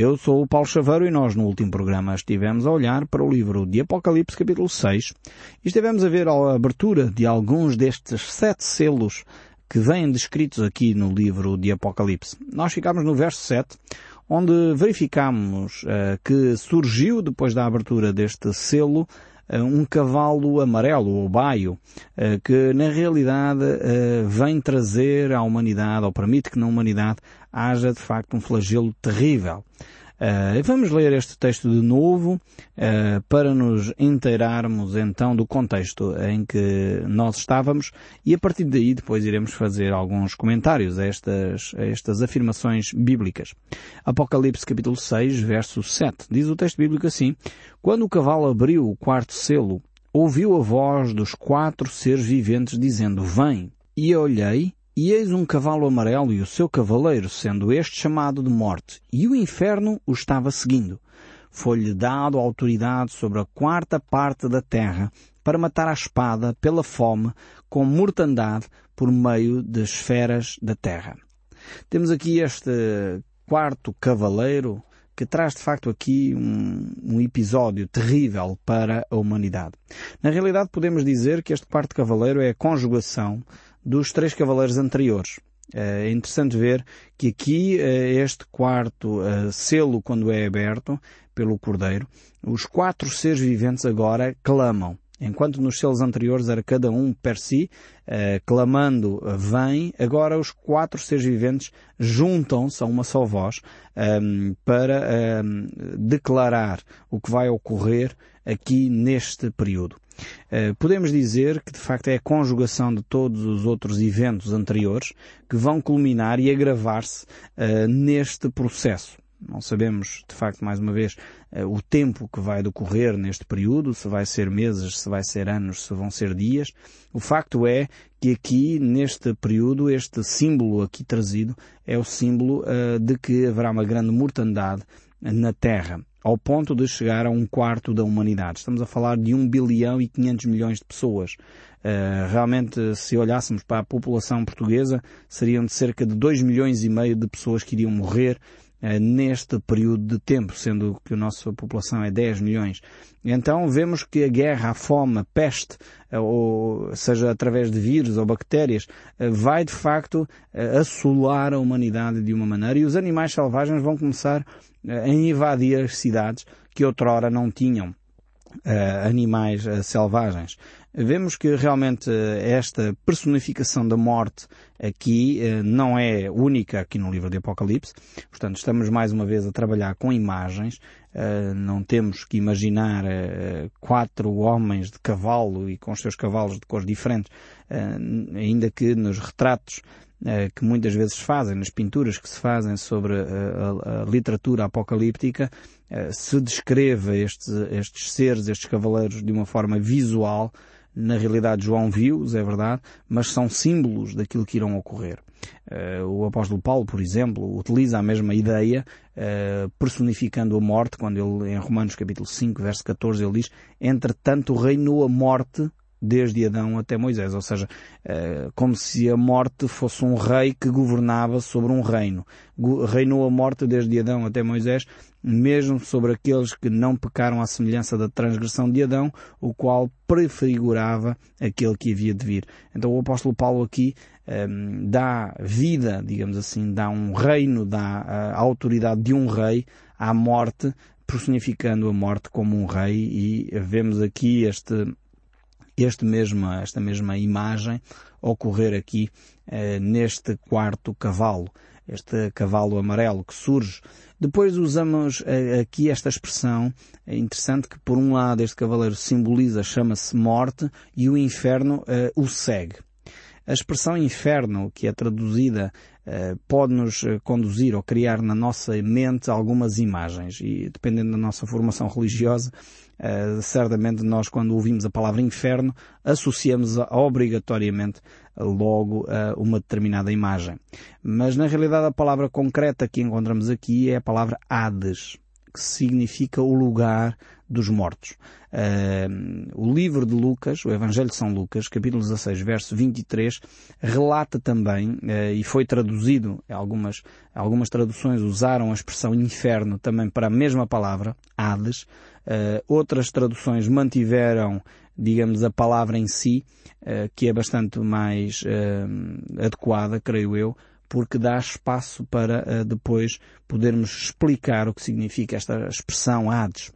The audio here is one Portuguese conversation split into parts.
Eu sou o Paulo Chaveiro e nós no último programa estivemos a olhar para o livro de Apocalipse capítulo 6 e estivemos a ver a abertura de alguns destes sete selos que vêm descritos aqui no livro de Apocalipse. Nós ficámos no verso 7, onde verificamos uh, que surgiu, depois da abertura deste selo, uh, um cavalo amarelo, ou baio, uh, que na realidade vem trazer à humanidade, ou permite que na humanidade haja de facto um flagelo terrível. Uh, vamos ler este texto de novo uh, para nos inteirarmos então do contexto em que nós estávamos e a partir daí depois iremos fazer alguns comentários a estas, a estas afirmações bíblicas. Apocalipse capítulo 6, verso 7. Diz o texto bíblico assim, Quando o cavalo abriu o quarto selo, ouviu a voz dos quatro seres viventes dizendo, Vem! E olhei e eis um cavalo amarelo e o seu cavaleiro, sendo este chamado de morte, e o inferno o estava seguindo. Foi-lhe dado autoridade sobre a quarta parte da terra para matar a espada pela fome com mortandade por meio das esferas da terra. Temos aqui este quarto cavaleiro que traz de facto aqui um, um, episódio terrível para a humanidade. Na realidade podemos dizer que este quarto cavaleiro é a conjugação dos três cavaleiros anteriores. É interessante ver que aqui eh, este quarto eh, selo, quando é aberto pelo Cordeiro, os quatro seres viventes agora clamam. Enquanto nos selos anteriores era cada um per si, eh, clamando vem, agora os quatro seres viventes juntam-se a uma só voz para declarar o que vai ocorrer aqui neste período. Eh, podemos dizer que de facto é a conjugação de todos os outros eventos anteriores que vão culminar e agravar-se uh, neste processo. Não sabemos, de facto, mais uma vez, uh, o tempo que vai decorrer neste período, se vai ser meses, se vai ser anos, se vão ser dias. O facto é que aqui, neste período, este símbolo aqui trazido é o símbolo de que haverá uma grande mortandade na Terra ao ponto de chegar a um quarto da humanidade. Estamos a falar de 1 bilhão e 500 milhões de pessoas. Uh, realmente, se olhássemos para a população portuguesa, seriam de cerca de 2 milhões e meio de pessoas que iriam morrer neste período de tempo, sendo que a nossa população é 10 milhões. Então vemos que a guerra, a fome, a peste, uh, ou seja através de vírus ou bactérias, vai de facto assolar a humanidade de uma maneira e os animais selvagens vão começar a invadir as cidades que outrora não tinham animais uh, selvagens. Vemos que realmente eh, esta personificação da morte aqui não é única aqui no livro de Apocalipse. Portanto, estamos mais uma vez a trabalhar com imagens. não temos que imaginar quatro homens de cavalo e com os seus cavalos de cores diferentes, ainda que nos retratos eh, que muitas vezes fazem, nas pinturas que se fazem sobre a, literatura apocalíptica, eh, se descreve estes, estes seres, estes cavaleiros de uma forma visual. Na realidade João viu-os, é verdade, mas são símbolos daquilo que irão ocorrer. Uh, o apóstolo Paulo, por exemplo, utiliza a mesma ideia, uh, personificando a morte, quando ele, em Romanos capítulo 5, verso 14, ele diz, entretanto reinou a morte desde Adão até Moisés, ou seja, eh, como se a morte fosse um rei que governava sobre um reino. Reinou a morte desde Adão até Moisés, mesmo sobre aqueles que não pecaram à semelhança da transgressão de Adão, o qual prefigurava aquele que havia de vir. Então o apóstolo Paulo aqui um, dá vida, digamos assim, dá um reino, dá a autoridade de um rei à morte, personificando a morte como um rei e vemos aqui este este mesma, esta mesma imagem ocorrer aqui eh, neste quarto cavalo, este cavalo amarelo que surge. Depois usamos eh, aqui esta expressão, é interessante que por um lado este cavaleiro simboliza, chama-se morte e o inferno eh, o segue. A expressão inferno, que é traduzida, eh, pode-nos conduzir ou criar na nossa mente algumas imagens e dependendo da nossa formação religiosa, certamente nós quando ouvimos a palavra inferno associamos obrigatoriamente logo uh, uma determinada imagem. Mas na realidade a palavra concreta que encontramos aqui é a palavra Hades. que significa o lugar dos mortos. Uh, o livro de Lucas, o Evangelho de São Lucas, capítulo 16, verso 23, relata também, uh, e foi traduzido, algumas, algumas traduções usaram a expressão inferno também para a mesma palavra, Hades, uh, outras traduções mantiveram, digamos, a palavra em si, que é bastante mais adequada, creio eu, porque dá espaço para depois podermos explicar o que significa esta expressão Hades.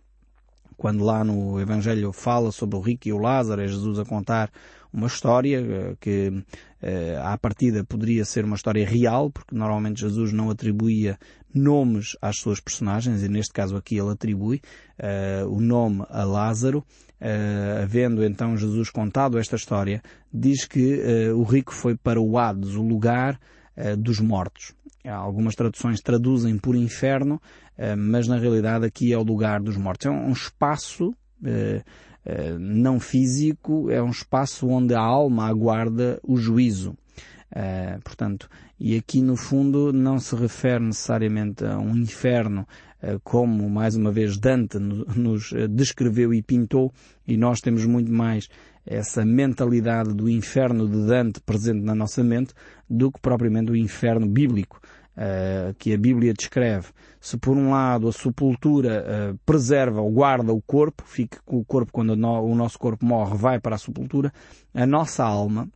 Quando lá no Evangelho fala sobre o rico e o Lázaro, é Jesus a contar uma história eh, que eh, à partida poderia ser uma história real, porque normalmente Jesus não atribuía nomes às suas personagens, e neste caso aqui ele atribui uh, o nome a Lázaro. Uh, havendo então Jesus contado esta história, diz que uh, o rico foi para o Hades, o lugar dos mortos. Algumas traduções traduzem por inferno, mas na realidade aqui é o lugar dos mortos. É um espaço eh, não físico, é um espaço onde a alma aguarda o juízo. portanto, e aqui no fundo não se refere necessariamente a um inferno como mais uma vez Dante nos descreveu e pintou, e nós temos muito mais essa mentalidade do inferno de Dante presente na nossa mente do que propriamente o inferno bíblico uh, que a Bíblia descreve. Se por um lado a sepultura uh, preserva ou guarda o corpo, fica com o corpo quando o nosso corpo morre vai para a sepultura, a nossa alma,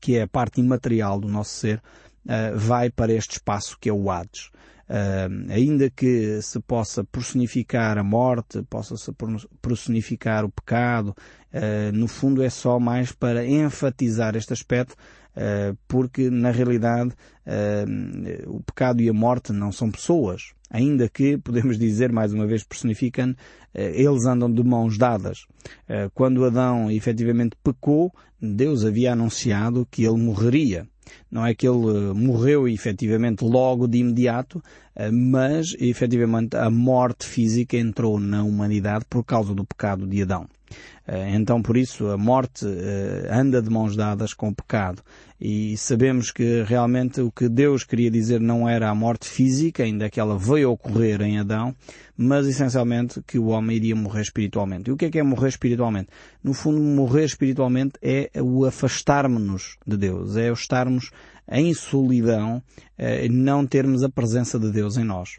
que é a parte imaterial do nosso ser, uh, vai para este espaço que é o Hades. Uh, ainda que se possa personificar a morte, possa-se personificar o pecado, uh, no fundo é só mais para enfatizar este aspecto, porque na realidade o pecado e a morte não são pessoas, ainda que, podemos dizer, mais uma vez personificam, eles andam de mãos dadas. Quando Adão efetivamente pecou, Deus havia anunciado que ele morreria. Não é que ele eh, morreu efetivamente logo de imediato, eh, mas efetivamente a morte física entrou na humanidade por causa do pecado de Adão. Eh, então, por isso, a morte anda de mãos dadas com o pecado. E sabemos que realmente o que Deus queria dizer não era a morte física, ainda que ela veio ocorrer em Adão, mas essencialmente que o homem iria morrer espiritualmente. E o que é que é morrer espiritualmente? No fundo, morrer espiritualmente é o afastarmos-nos de Deus, é o estarmos em solidão, eh, não termos a presença de Deus em nós.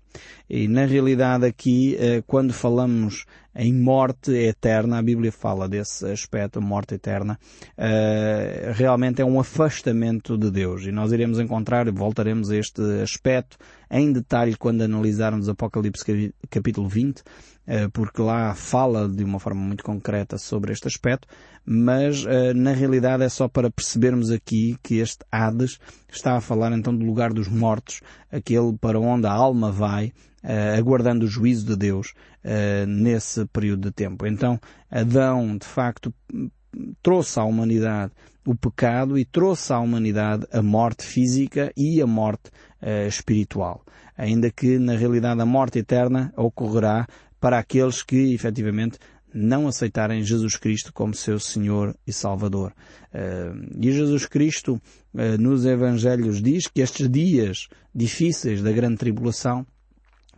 E na realidade aqui, eh, quando falamos em morte eterna, a Bíblia fala desse aspecto, morte eterna, eh, realmente é um afastamento de Deus. E nós iremos encontrar, voltaremos a este aspecto em detalhe quando analisarmos Apocalipse capítulo 20, eh, porque lá fala de uma forma muito concreta sobre este aspecto, mas eh, na realidade é só para percebermos aqui que este Hades está a falar então do lugar dos mortos, aquele para onde a alma vai, aguardando o juízo de Deus nesse período de tempo. Então Adão, de facto, trouxe à humanidade o pecado e trouxe à humanidade a morte física e a morte uh, espiritual. Ainda que na realidade a morte eterna ocorrerá para aqueles que efetivamente não aceitarem Jesus Cristo como seu Senhor e Salvador. Uh, e Jesus Cristo uh, nos Evangelhos diz que estes dias difíceis da grande tribulação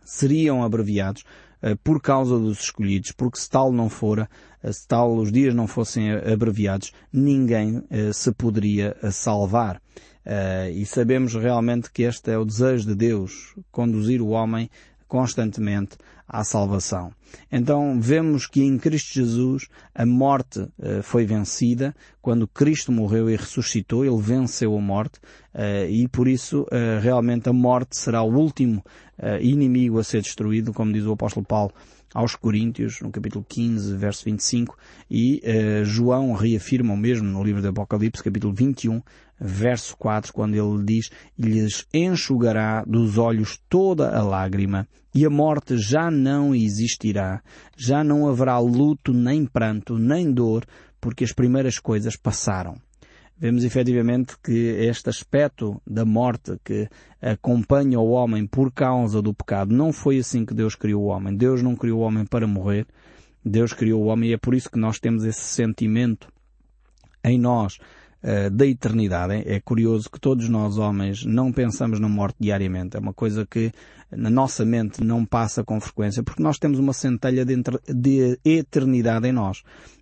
seriam abreviados uh, por causa dos escolhidos, porque se tal não fora, se tal os dias não fossem abreviados, ninguém se poderia salvar. e sabemos realmente que este é o desejo de Deus, conduzir o homem constantemente à salvação. Então vemos que em Cristo Jesus a morte uh, foi vencida. Quando Cristo morreu e ressuscitou, Ele venceu a morte uh, e por isso uh, realmente a morte será o último inimigo a ser destruído, como diz o apóstolo Paulo aos Coríntios, no capítulo 15, verso 25, e João reafirma o mesmo no livro do Apocalipse, capítulo 21, verso 4, quando ele diz, lhes enxugará dos olhos toda a lágrima, e a morte já não existirá, já não haverá luto, nem pranto, nem dor, porque as primeiras coisas passaram. Vemos efetivamente que este aspecto da morte que acompanha o homem por causa do pecado, não foi assim que Deus criou o homem. Deus não criou o homem para morrer. Deus criou o homem e é por isso que nós temos esse sentimento em nós uh, da eternidade. É curioso que todos nós homens não pensamos na morte diariamente. É uma coisa que na nossa mente não passa com frequência porque nós temos uma centelha de, de eternidade em nós.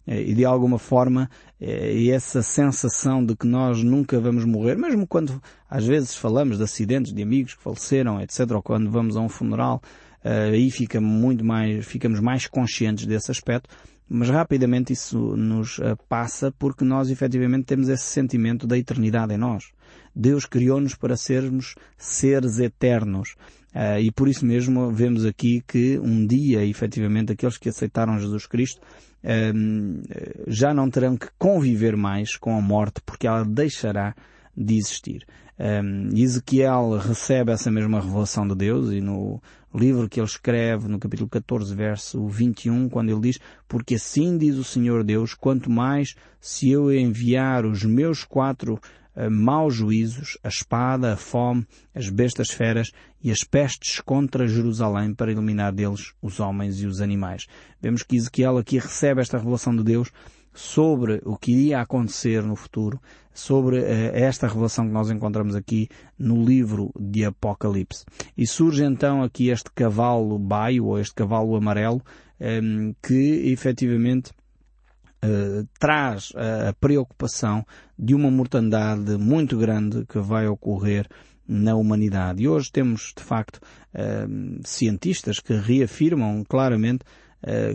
Uh, e de alguma forma uh, essa sensação de que nós nunca vamos morrer, mesmo quando às vezes falamos de acidentes de amigos que faleceram, etc., ou quando vamos a um funeral, aí fica muito mais, ficamos mais conscientes desse aspecto, mas rapidamente isso nos uh, passa porque nós efetivamente temos esse sentimento da eternidade em nós. Deus criou-nos para sermos seres eternos. Uh, e por isso mesmo vemos aqui que um dia, efetivamente, aqueles que aceitaram Jesus Cristo uh, já não terão que conviver mais com a morte porque ela deixará de existir. Um, Ezequiel recebe essa mesma revelação de Deus e no livro que ele escreve no capítulo 14, verso 21, quando ele diz, porque assim diz o Senhor Deus, quanto mais se eu enviar os meus quatro uh, maus juízos, a espada, a fome, as bestas feras e as pestes contra Jerusalém para eliminar deles os homens e os animais. Vemos que Ezequiel aqui recebe esta revelação de Deus sobre o que iria acontecer no futuro, sobre uh, esta revelação que nós encontramos aqui no livro de Apocalipse. E surge então aqui este cavalo baio, ou este cavalo amarelo, um, ehm, que efetivamente Uh, traz a preocupação de uma mortandade muito grande que vai ocorrer na humanidade. E hoje temos, de facto, uh, cientistas que reafirmam claramente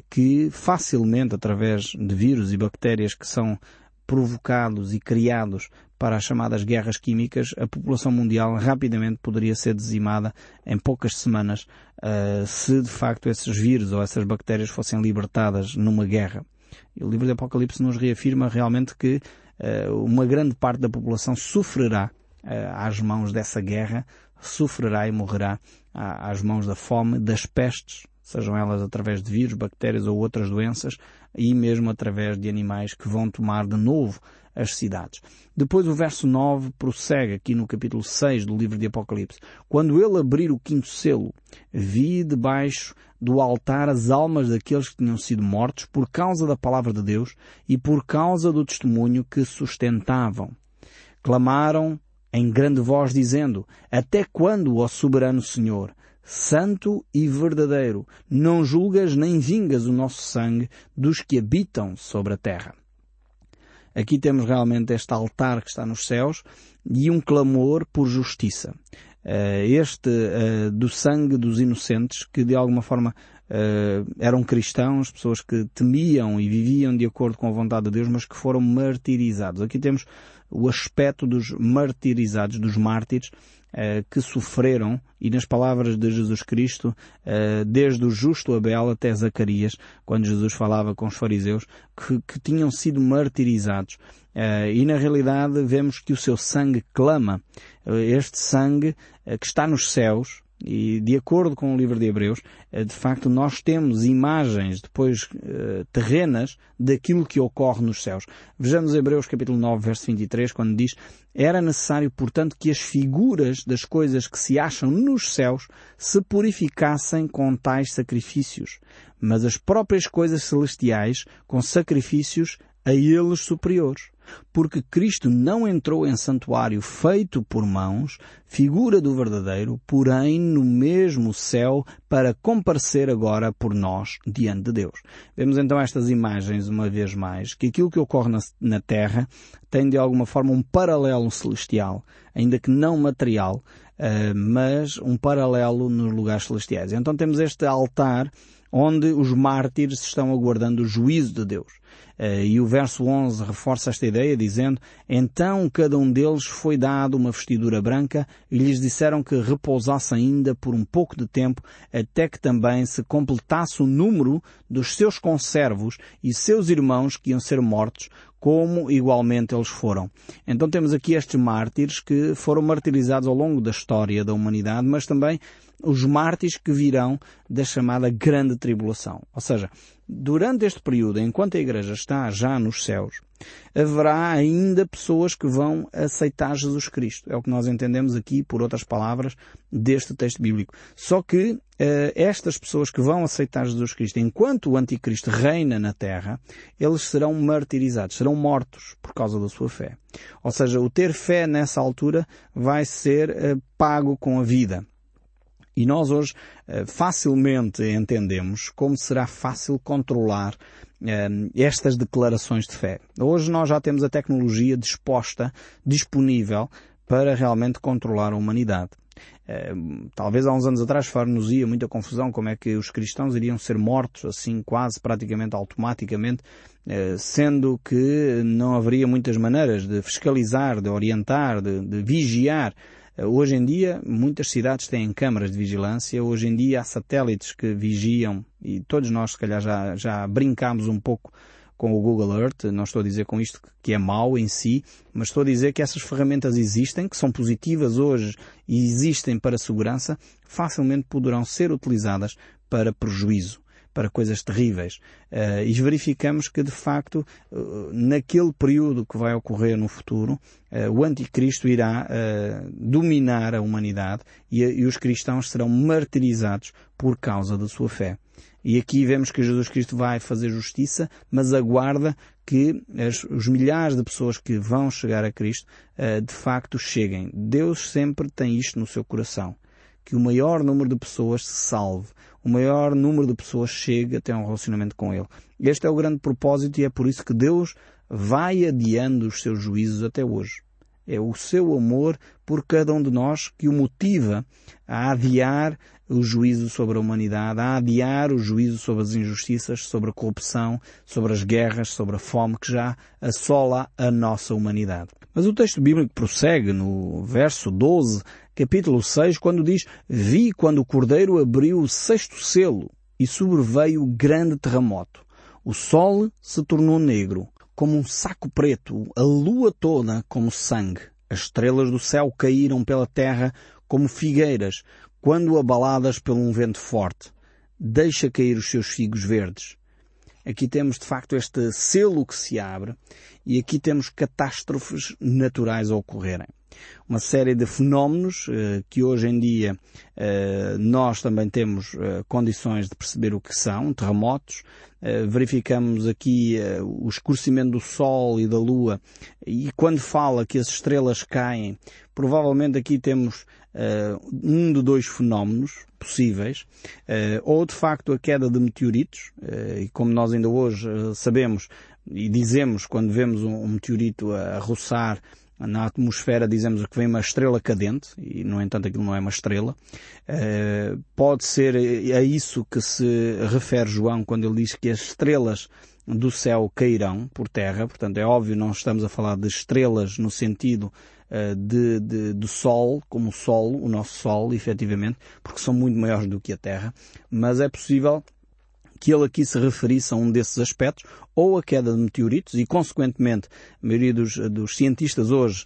que facilmente, através de vírus e bactérias que são provocados e criados para as chamadas guerras químicas, a população mundial rapidamente poderia ser dizimada em poucas semanas uh, se de facto esses vírus ou essas bactérias fossem libertadas numa guerra. E o livro de Apocalipse nos reafirma realmente que uh, uma grande parte da população sofrerá às mãos dessa guerra, sofrerá e morrerá às mãos da fome, das pestes, sejam elas através de vírus, bactérias ou outras doenças, e mesmo através de animais que vão tomar de novo as cidades. Depois o verso 9 prossegue aqui no capítulo 6 do livro de Apocalipse. Quando ele abrir o quinto selo, vi debaixo do altar as almas daqueles que tinham sido mortos por causa da palavra de Deus e por causa do testemunho que sustentavam. Clamaram em grande voz dizendo, Até quando, ó soberano Senhor, santo e verdadeiro, não julgas nem vingas o nosso sangue dos que habitam sobre a terra. Aqui temos realmente este altar que está nos céus e um clamor por justiça. Eh, este eh, do sangue dos inocentes que de alguma forma eh, eram cristãos, pessoas que temiam e viviam de acordo com a vontade de Deus, mas que foram martirizados. Aqui temos o aspecto dos martirizados, dos mártires, que sofreram, e nas palavras de Jesus Cristo, eh, desde o justo Abel até Zacarias, quando Jesus falava com os fariseus, que, que tinham sido martirizados. Uh, e na realidade vemos que o seu sangue clama. Este sangue que está nos céus, e de acordo com o livro de Hebreus, de facto nós temos imagens depois terrenas daquilo que ocorre nos céus. Vejamos Hebreus capítulo 9, verso 23, quando diz era necessário, portanto, que as figuras das coisas que se acham nos céus se purificassem com tais sacrifícios, mas as próprias coisas celestiais com sacrifícios a eles superiores porque Cristo não entrou em santuário feito por mãos, figura do verdadeiro, porém no mesmo céu, para comparecer agora por nós diante de Deus. Vemos então estas imagens uma vez mais, que aquilo que ocorre na, na terra tem de alguma forma um paralelo celestial, ainda que não material, uh, mas um paralelo nos lugares celestiais. Então temos este altar onde os mártires estão aguardando o juízo de Deus. Eh, e o verso 11 reforça esta ideia dizendo, Então cada um deles foi dado uma vestidura branca e lhes disseram que repousasse ainda por um pouco de tempo até que também se completasse o número dos seus conservos e seus irmãos que iam ser mortos como igualmente eles foram. Então temos aqui estes mártires que foram martirizados ao longo da história da humanidade, mas também os mártires que virão da chamada grande tribulação. Ou seja, durante este período, enquanto a Igreja está já nos céus, haverá ainda pessoas que vão aceitar Jesus Cristo. É o que nós entendemos aqui, por outras palavras, deste texto bíblico. Só que uh, estas pessoas que vão aceitar Jesus Cristo, enquanto o Anticristo reina na Terra, eles serão martirizados, serão mortos por causa da sua fé. Ou seja, o ter fé nessa altura vai ser uh, pago com a vida. E nós hoje uh, facilmente entendemos como será fácil controlar uh, estas declarações de fé. Hoje nós já temos a tecnologia disposta, disponível para realmente controlar a humanidade. Uh, talvez há uns anos atrás far-nos ia muita confusão como é que os cristãos iriam ser mortos assim quase praticamente automaticamente, sendo que não haveria muitas maneiras de fiscalizar, de orientar, de, de vigiar Hoje em dia, muitas cidades têm câmaras de vigilância. Hoje em dia, há satélites que vigiam e todos nós, se calhar, já, já brincamos um pouco com o Google Earth. Não estou a dizer com isto que é mau em si, mas estou a dizer que essas ferramentas existem, que são positivas hoje e existem para segurança, facilmente poderão ser utilizadas para prejuízo para coisas terríveis. Uh, e verificamos que, de facto, uh, naquele período que vai ocorrer no futuro, uh, o anticristo irá dominar a humanidade e, e os cristãos serão martirizados por causa da sua fé. E aqui vemos que Jesus Cristo vai fazer justiça, mas aguarda que as, os milhares de pessoas que vão chegar a Cristo, de facto cheguem. Deus sempre tem isto no seu coração. Que o maior número de pessoas se salve o maior número de pessoas chegue até um relacionamento com Ele. Este é o grande propósito e é por isso que Deus vai adiando os seus juízos até hoje. É o seu amor por cada um de nós que o motiva a adiar o juízo sobre a humanidade, a adiar o juízo sobre as injustiças, sobre a corrupção, sobre as guerras, sobre a fome que já assola a nossa humanidade. Mas o texto bíblico prossegue no verso 12 capítulo 6, quando diz, vi quando o cordeiro abriu o sexto selo e sobreveio grande terremoto. O sol se tornou negro, como um saco preto, a lua toda como sangue. As estrelas do céu caíram pela terra como figueiras, quando abaladas por um vento forte. Deixa cair os seus figos verdes. Aqui temos de facto este selo que se abre e aqui temos catástrofes naturais a ocorrerem uma série de fenómenos eh, que hoje em dia eh, nós também temos eh, condições de perceber o que são, terremotos, verificamos aqui o escurecimento do Sol e da Lua. E quando fala que as estrelas caem, provavelmente aqui temos um de dois fenómenos possíveis, ou de facto a queda de meteoritos, e como nós ainda hoje sabemos e dizemos quando vemos um meteorito a roçar na atmosfera dizemos que vem uma estrela cadente, e no entanto aquilo não é uma estrela. Uh, pode ser a isso que se refere João quando ele diz que as estrelas do céu cairão por terra, portanto é óbvio não estamos a falar de estrelas no sentido uh, de, de, do Sol, como o Sol, o nosso Sol, efetivamente, porque são muito maiores do que a Terra, mas é possível que ele aqui se referisse a um desses aspectos, ou a queda de meteoritos, e consequentemente a maioria dos, dos cientistas hoje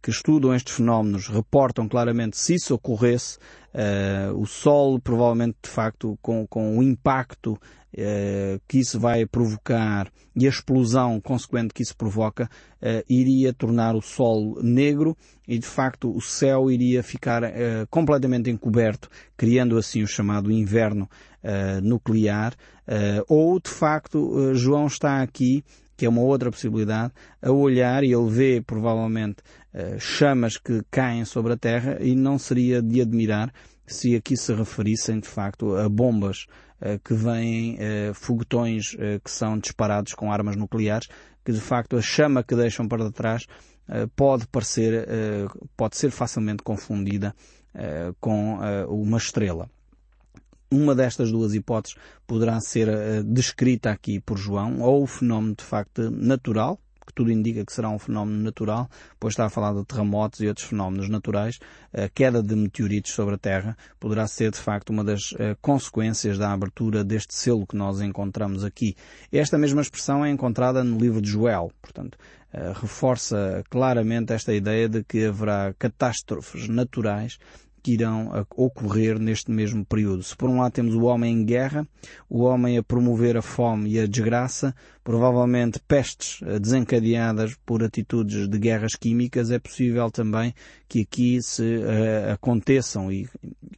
que estudam estes fenómenos reportam claramente se isso ocorresse, eh, o Sol provavelmente de facto com, com o impacto eh, que isso vai provocar e a explosão consequente que isso provoca eh, iria tornar o Sol negro e de facto o céu iria ficar eh, completamente encoberto, criando assim o chamado inverno nuclear. ou de facto João está aqui que é uma outra possibilidade, a olhar e ele vê provavelmente chamas que caem sobre a Terra e não seria de admirar se aqui se referissem de facto a bombas eh, que vêm eh, foguetões eh, que são disparados com armas nucleares, que de facto a chama que deixam para trás pode parecer, pode ser facilmente confundida com uma estrela. Uma destas duas hipóteses poderá ser descrita aqui por João, ou o fenómeno de facto natural, que tudo indica que será um fenómeno natural, pois está a falar de terremotos e outros fenómenos naturais, a queda de meteoritos sobre a Terra poderá ser de facto uma das uh, consequências da abertura deste selo que nós encontramos aqui. Esta mesma expressão é encontrada no livro de Joel, portanto, reforça claramente esta ideia de que haverá catástrofes naturais que irão ocorrer neste mesmo período. Se por um lado temos o homem em guerra, o homem a promover a fome e a desgraça, provavelmente pestes desencadeadas por atitudes de guerras químicas, é possível também que aqui se uh, aconteçam e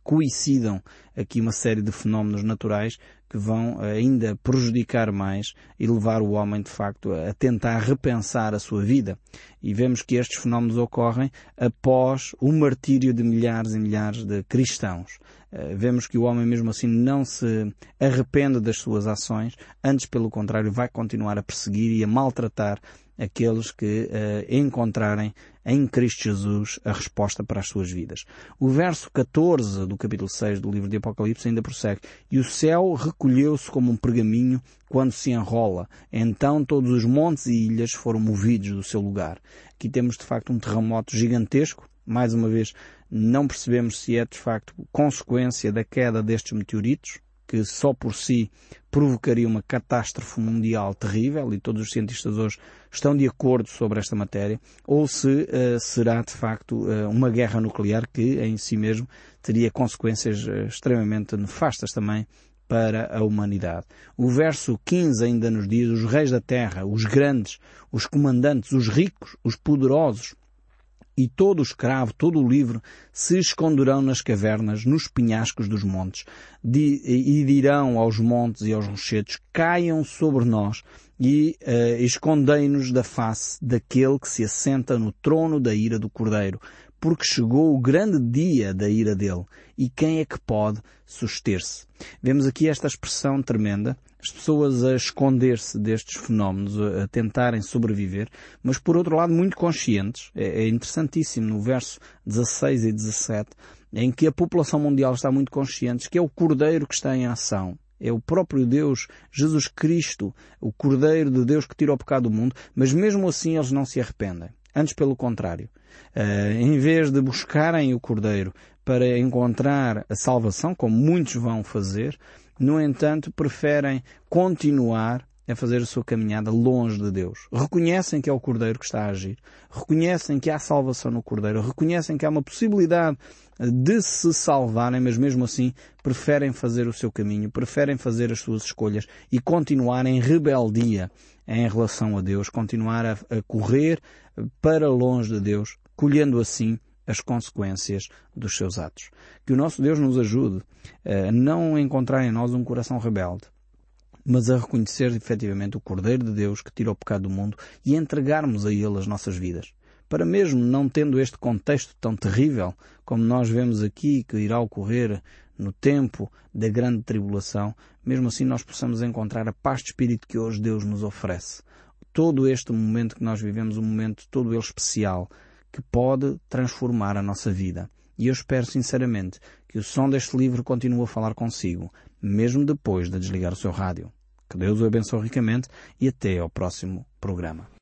coincidam aqui uma série de fenómenos naturais que vão ainda prejudicar mais e levar o homem, de facto, a tentar repensar a sua vida. E vemos que estes fenómenos ocorrem após o martírio de milhares e milhares de cristãos. Eh, vemos que o homem mesmo assim não se arrepende das suas ações, antes pelo contrário vai continuar a perseguir e a maltratar aqueles que uh, encontrarem em Cristo Jesus a resposta para as suas vidas. O verso 14 do capítulo 6 do livro de Apocalipse ainda prossegue. E o céu recolheu-se como um pergaminho quando se enrola. Então todos os montes e ilhas foram movidos do seu lugar. Aqui temos de facto um terremoto gigantesco. Mais uma vez, não percebemos se é de facto consequência da queda destes meteoritos, que só por si provocaria uma catástrofe mundial terrível, e todos os cientistas hoje estão de acordo sobre esta matéria, ou se uh, será de facto uh, uma guerra nuclear que em si mesmo teria consequências uh, extremamente nefastas também para a humanidade. O verso 15 ainda nos diz, os reis da terra, os grandes, os comandantes, os ricos, os poderosos, e todo o escravo, todo o livre, se esconderão nas cavernas, nos penhascos dos montes, e dirão aos montes e aos rochedos, caiam sobre nós, e uh, escondei-nos da face daquele que se assenta no trono da ira do Cordeiro, porque chegou o grande dia da ira dele. E quem é que pode suster-se? Vemos aqui esta expressão tremenda, as pessoas a esconder-se destes fenómenos, a tentarem sobreviver, mas por outro lado muito conscientes. É, é interessantíssimo no verso 16 e 17, em que a população mundial está muito consciente que é o Cordeiro que está em ação. É o próprio Deus, Jesus Cristo, o Cordeiro de Deus que tira o pecado do mundo, mas mesmo assim eles não se arrependem. Antes, pelo contrário. Uh, em vez de buscarem o Cordeiro para encontrar a salvação, como muitos vão fazer, no entanto, preferem continuar a fazer a sua caminhada longe de Deus. Reconhecem que é o Cordeiro que está a agir. Reconhecem que há salvação no Cordeiro. Reconhecem que há uma possibilidade de se salvarem, mas mesmo assim preferem fazer o seu caminho, preferem fazer as suas escolhas e continuar em rebeldia em relação a Deus, continuar a, correr para longe de Deus, colhendo assim as consequências dos seus atos. Que o nosso Deus nos ajude a não encontrar em nós um coração rebelde, mas a reconhecer efetivamente o Cordeiro de Deus que tira o pecado do mundo e entregarmos a Ele as nossas vidas. Para mesmo não tendo este contexto tão terrível como nós vemos aqui que irá ocorrer no tempo da grande tribulação, mesmo assim nós possamos encontrar a paz de espírito que hoje Deus nos oferece. Todo este momento que nós vivemos, um momento todo ele especial, que pode transformar a nossa vida. E eu espero sinceramente que o som deste livro continue a falar consigo, mesmo depois de desligar o seu rádio. Que Deus o abençoe ricamente e até ao próximo programa.